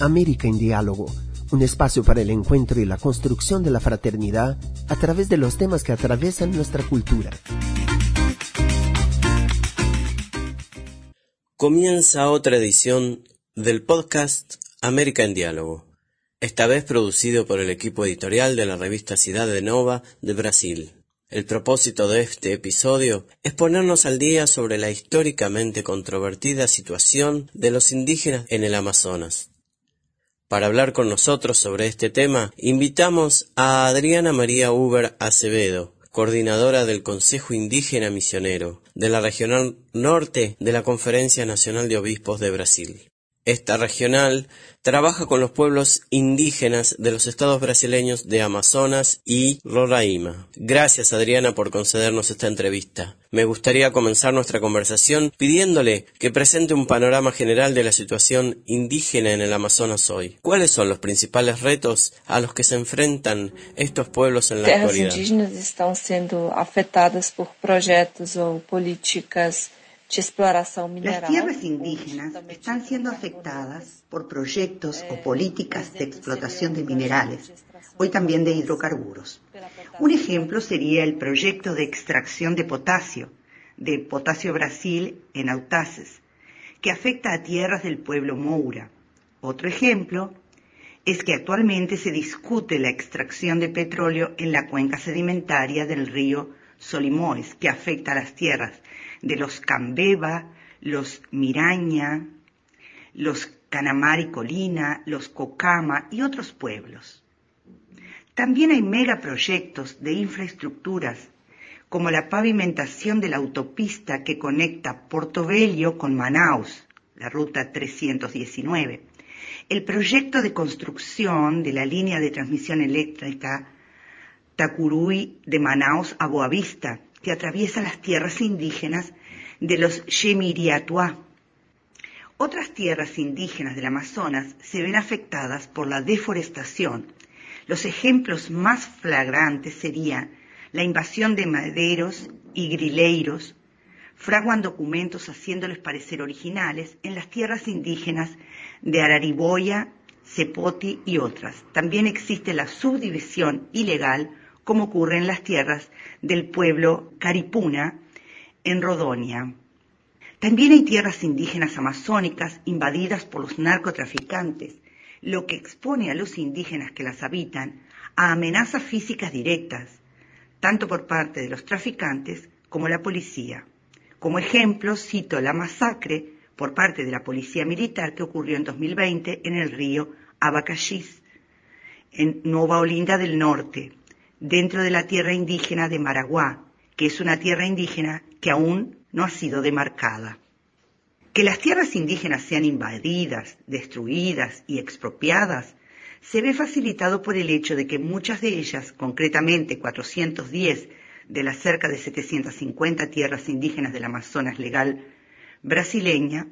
América en Diálogo, un espacio para el encuentro y la construcción de la fraternidad a través de los temas que atraviesan nuestra cultura. Comienza otra edición del podcast América en Diálogo, esta vez producido por el equipo editorial de la revista Cidade Nova de Brasil. El propósito de este episodio es ponernos al día sobre la históricamente controvertida situación de los indígenas en el Amazonas. Para hablar con nosotros sobre este tema, invitamos a Adriana María Uber Acevedo, coordinadora del Consejo Indígena Misionero de la Regional Norte de la Conferencia Nacional de Obispos de Brasil. Esta regional trabaja con los pueblos indígenas de los estados brasileños de Amazonas y Roraima. Gracias Adriana por concedernos esta entrevista. Me gustaría comenzar nuestra conversación pidiéndole que presente un panorama general de la situación indígena en el Amazonas hoy. ¿Cuáles son los principales retos a los que se enfrentan estos pueblos en la Terras actualidad? indígenas estão sendo afetadas por projetos ou políticas Las tierras indígenas están siendo afectadas por proyectos o políticas de explotación de minerales, hoy también de hidrocarburos. Un ejemplo sería el proyecto de extracción de potasio, de Potasio Brasil en Autaces, que afecta a tierras del pueblo Moura. Otro ejemplo es que actualmente se discute la extracción de petróleo en la cuenca sedimentaria del río Solimoes, que afecta a las tierras de los Cambeba, los Miraña, los Canamar y Colina, los Cocama y otros pueblos. También hay megaproyectos de infraestructuras, como la pavimentación de la autopista que conecta Portobello con Manaus, la ruta 319, el proyecto de construcción de la línea de transmisión eléctrica Tacuruy de Manaus a Boavista, que atraviesa las tierras indígenas de los Yemiriatuá. Otras tierras indígenas del Amazonas se ven afectadas por la deforestación. Los ejemplos más flagrantes serían la invasión de maderos y grileiros, fraguan documentos haciéndoles parecer originales en las tierras indígenas de Arariboya, Cepoti y otras. También existe la subdivisión ilegal, como ocurre en las tierras del pueblo Caripuna, en Rodonia. También hay tierras indígenas amazónicas invadidas por los narcotraficantes, lo que expone a los indígenas que las habitan a amenazas físicas directas, tanto por parte de los traficantes como la policía. Como ejemplo, cito la masacre por parte de la policía militar que ocurrió en 2020 en el río Abacachís, en Nueva Olinda del Norte, dentro de la tierra indígena de Maraguá, que es una tierra indígena que aún no ha sido demarcada. Que las tierras indígenas sean invadidas, destruidas y expropiadas se ve facilitado por el hecho de que muchas de ellas, concretamente 410 de las cerca de 750 tierras indígenas del Amazonas legal brasileña,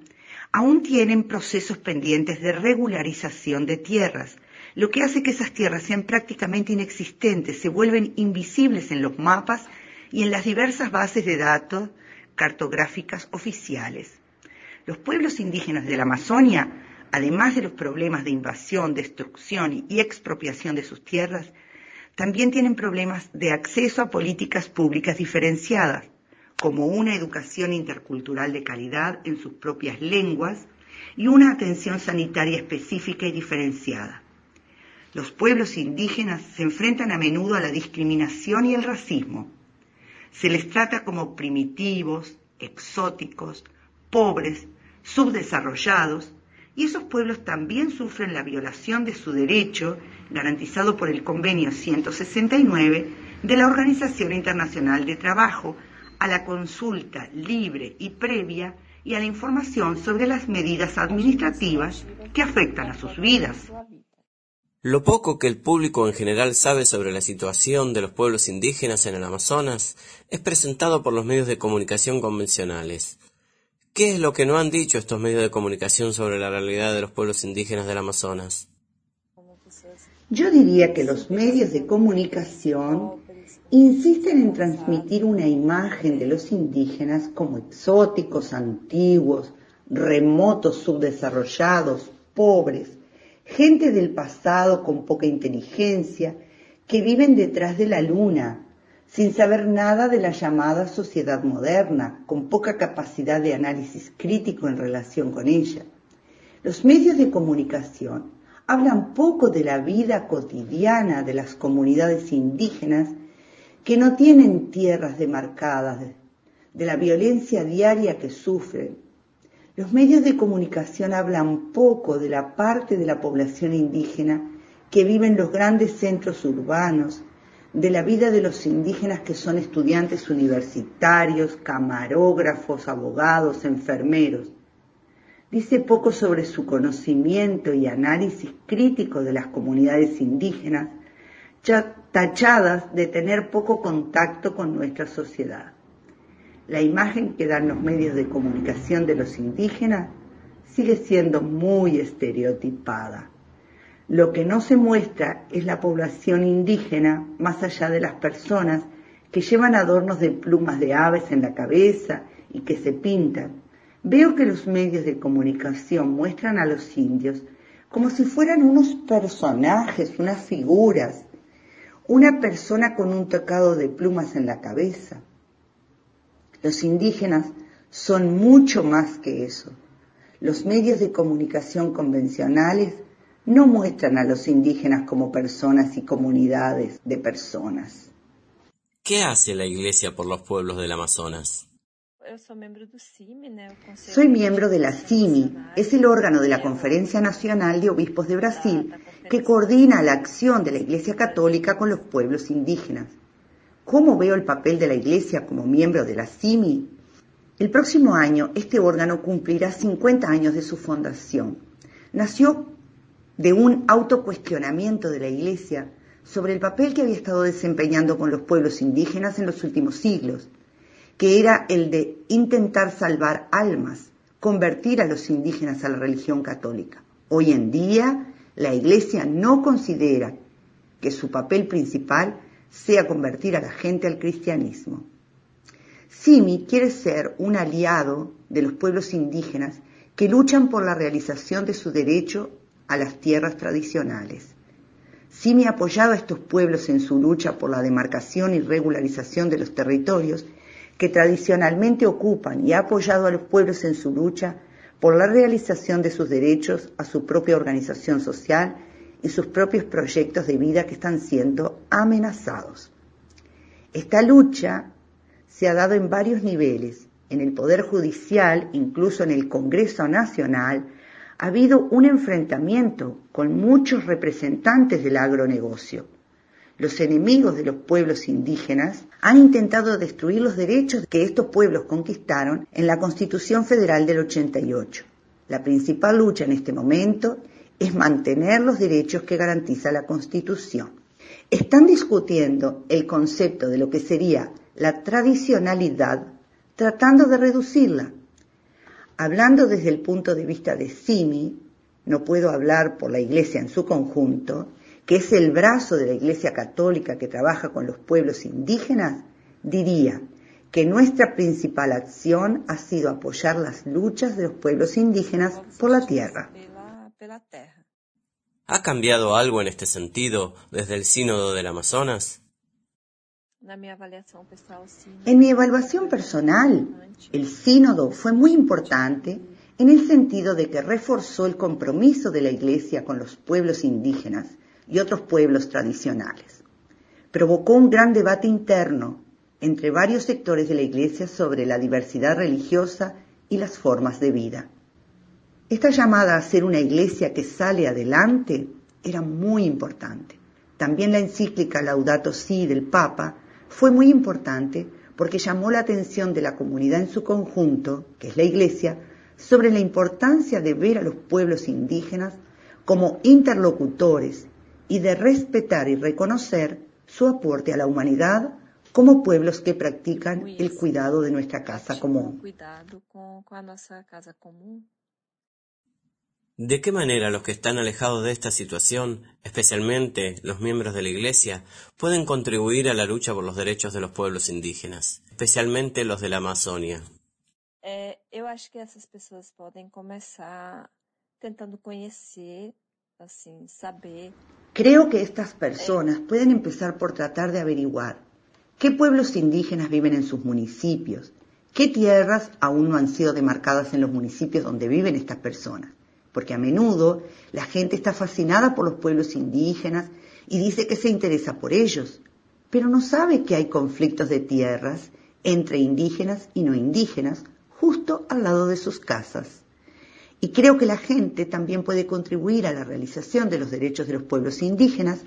aún tienen procesos pendientes de regularización de tierras, lo que hace que esas tierras sean prácticamente inexistentes, se vuelven invisibles en los mapas y en las diversas bases de datos cartográficas oficiales. Los pueblos indígenas de la Amazonia, además de los problemas de invasión, destrucción y expropiación de sus tierras, también tienen problemas de acceso a políticas públicas diferenciadas, como una educación intercultural de calidad en sus propias lenguas y una atención sanitaria específica y diferenciada. Los pueblos indígenas se enfrentan a menudo a la discriminación y el racismo. Se les trata como primitivos, exóticos, pobres, subdesarrollados, y esos pueblos también sufren la violación de su derecho garantizado por el Convenio 169 de la Organización Internacional de Trabajo a la consulta libre y previa y a la información sobre las medidas administrativas que afectan a sus vidas. Lo poco que el público en general sabe sobre la situación de los pueblos indígenas en el Amazonas es presentado por los medios de comunicación convencionales. ¿Qué es lo que no han dicho estos medios de comunicación sobre la realidad de los pueblos indígenas del Amazonas? Yo diría que los medios de comunicación insisten en transmitir una imagen de los indígenas como exóticos, antiguos, remotos, subdesarrollados, pobres, gente del pasado con poca inteligencia, que viven detrás de la luna, sin saber nada de la llamada sociedad moderna, con poca capacidad de análisis crítico en relación con ella. Los medios de comunicación hablan poco de la vida cotidiana de las comunidades indígenas que no tienen tierras demarcadas, de la violencia diaria que sufren. Los medios de comunicación hablan poco de la parte de la población indígena que vive en los grandes centros urbanos, de la vida de los indígenas que son estudiantes universitarios, camarógrafos, abogados, enfermeros. Dice poco sobre su conocimiento y análisis crítico de las comunidades indígenas, tachadas de tener poco contacto con nuestra sociedad. La imagen que dan los medios de comunicación de los indígenas sigue siendo muy estereotipada. Lo que no se muestra es la población indígena más allá de las personas que llevan adornos de plumas de aves en la cabeza y que se pintan. Veo que los medios de comunicación muestran a los indios como si fueran unos personajes, unas figuras, una persona con un tocado de plumas en la cabeza. Los indígenas son mucho más que eso. Los medios de comunicación convencionales no muestran a los indígenas como personas y comunidades de personas. ¿Qué hace la Iglesia por los pueblos del Amazonas? Soy miembro de la CIMI, es el órgano de la Conferencia Nacional de Obispos de Brasil que coordina la acción de la Iglesia Católica con los pueblos indígenas. ¿Cómo veo el papel de la Iglesia como miembro de la CIMI? El próximo año este órgano cumplirá 50 años de su fundación. Nació de un autocuestionamiento de la Iglesia sobre el papel que había estado desempeñando con los pueblos indígenas en los últimos siglos, que era el de intentar salvar almas, convertir a los indígenas a la religión católica. Hoy en día, la Iglesia no considera que su papel principal sea convertir a la gente al cristianismo. Simi quiere ser un aliado de los pueblos indígenas que luchan por la realización de su derecho a las tierras tradicionales. Simi ha apoyado a estos pueblos en su lucha por la demarcación y regularización de los territorios que tradicionalmente ocupan y ha apoyado a los pueblos en su lucha por la realización de sus derechos a su propia organización social y sus propios proyectos de vida que están siendo amenazados. Esta lucha se ha dado en varios niveles, en el Poder Judicial, incluso en el Congreso Nacional, ha habido un enfrentamiento con muchos representantes del agronegocio. Los enemigos de los pueblos indígenas han intentado destruir los derechos que estos pueblos conquistaron en la Constitución Federal del 88. La principal lucha en este momento es mantener los derechos que garantiza la Constitución. Están discutiendo el concepto de lo que sería la tradicionalidad, tratando de reducirla, Hablando desde el punto de vista de Simi, no puedo hablar por la Iglesia en su conjunto, que es el brazo de la Iglesia Católica que trabaja con los pueblos indígenas, diría que nuestra principal acción ha sido apoyar las luchas de los pueblos indígenas por la tierra. ¿Ha cambiado algo en este sentido desde el Sínodo del Amazonas? En mi evaluación personal, el sínodo fue muy importante en el sentido de que reforzó el compromiso de la Iglesia con los pueblos indígenas y otros pueblos tradicionales. Provocó un gran debate interno entre varios sectores de la Iglesia sobre la diversidad religiosa y las formas de vida. Esta llamada a ser una Iglesia que sale adelante era muy importante. También la encíclica Laudato Si del Papa fue muy importante porque llamó la atención de la comunidad en su conjunto, que es la Iglesia, sobre la importancia de ver a los pueblos indígenas como interlocutores y de respetar y reconocer su aporte a la humanidad como pueblos que practican el cuidado de nuestra casa común. ¿De qué manera los que están alejados de esta situación, especialmente los miembros de la Iglesia, pueden contribuir a la lucha por los derechos de los pueblos indígenas, especialmente los de la Amazonia? Eh, eu acho que essas pessoas podem começar tentando conhecer Creo que estas personas pueden empezar por tratar de averiguar qué pueblos indígenas viven en sus municipios, qué tierras aún no han sido demarcadas en los municipios donde viven estas personas, porque a menudo la gente está fascinada por los pueblos indígenas y dice que se interesa por ellos, pero no sabe que hay conflictos de tierras entre indígenas y no indígenas justo al lado de sus casas. Y creo que la gente también puede contribuir a la realización de los derechos de los pueblos indígenas,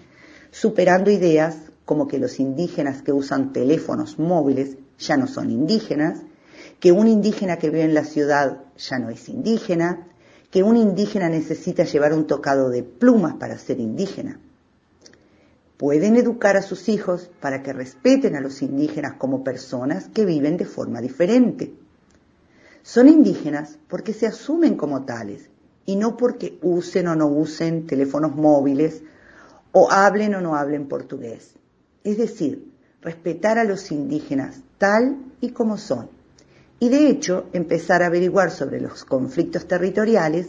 superando ideas como que los indígenas que usan teléfonos móviles ya no son indígenas, que un indígena que vive en la ciudad ya no es indígena, que un indígena necesita llevar un tocado de plumas para ser indígena. Pueden educar a sus hijos para que respeten a los indígenas como personas que viven de forma diferente. Son indígenas porque se asumen como tales y no porque usen o no usen teléfonos móviles o hablen o no hablen portugués. Es decir, respetar a los indígenas tal y como son. Y de hecho, empezar a averiguar sobre los conflictos territoriales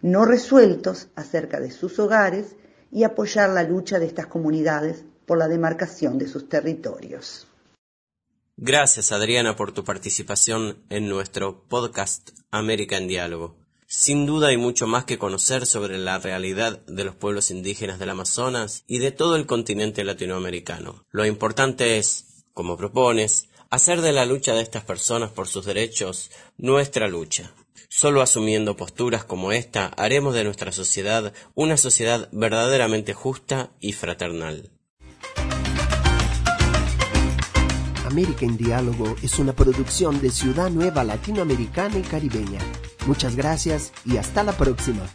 no resueltos acerca de sus hogares y apoyar la lucha de estas comunidades por la demarcación de sus territorios. Gracias Adriana por tu participación en nuestro podcast América en Diálogo. Sin duda hay mucho más que conocer sobre la realidad de los pueblos indígenas del Amazonas y de todo el continente latinoamericano. Lo importante es, como propones, hacer de la lucha de estas personas por sus derechos nuestra lucha. Solo asumiendo posturas como esta haremos de nuestra sociedad una sociedad verdaderamente justa y fraternal. América en Diálogo es una producción de Ciudad Nueva Latinoamericana y Caribeña. Muchas gracias y hasta la próxima.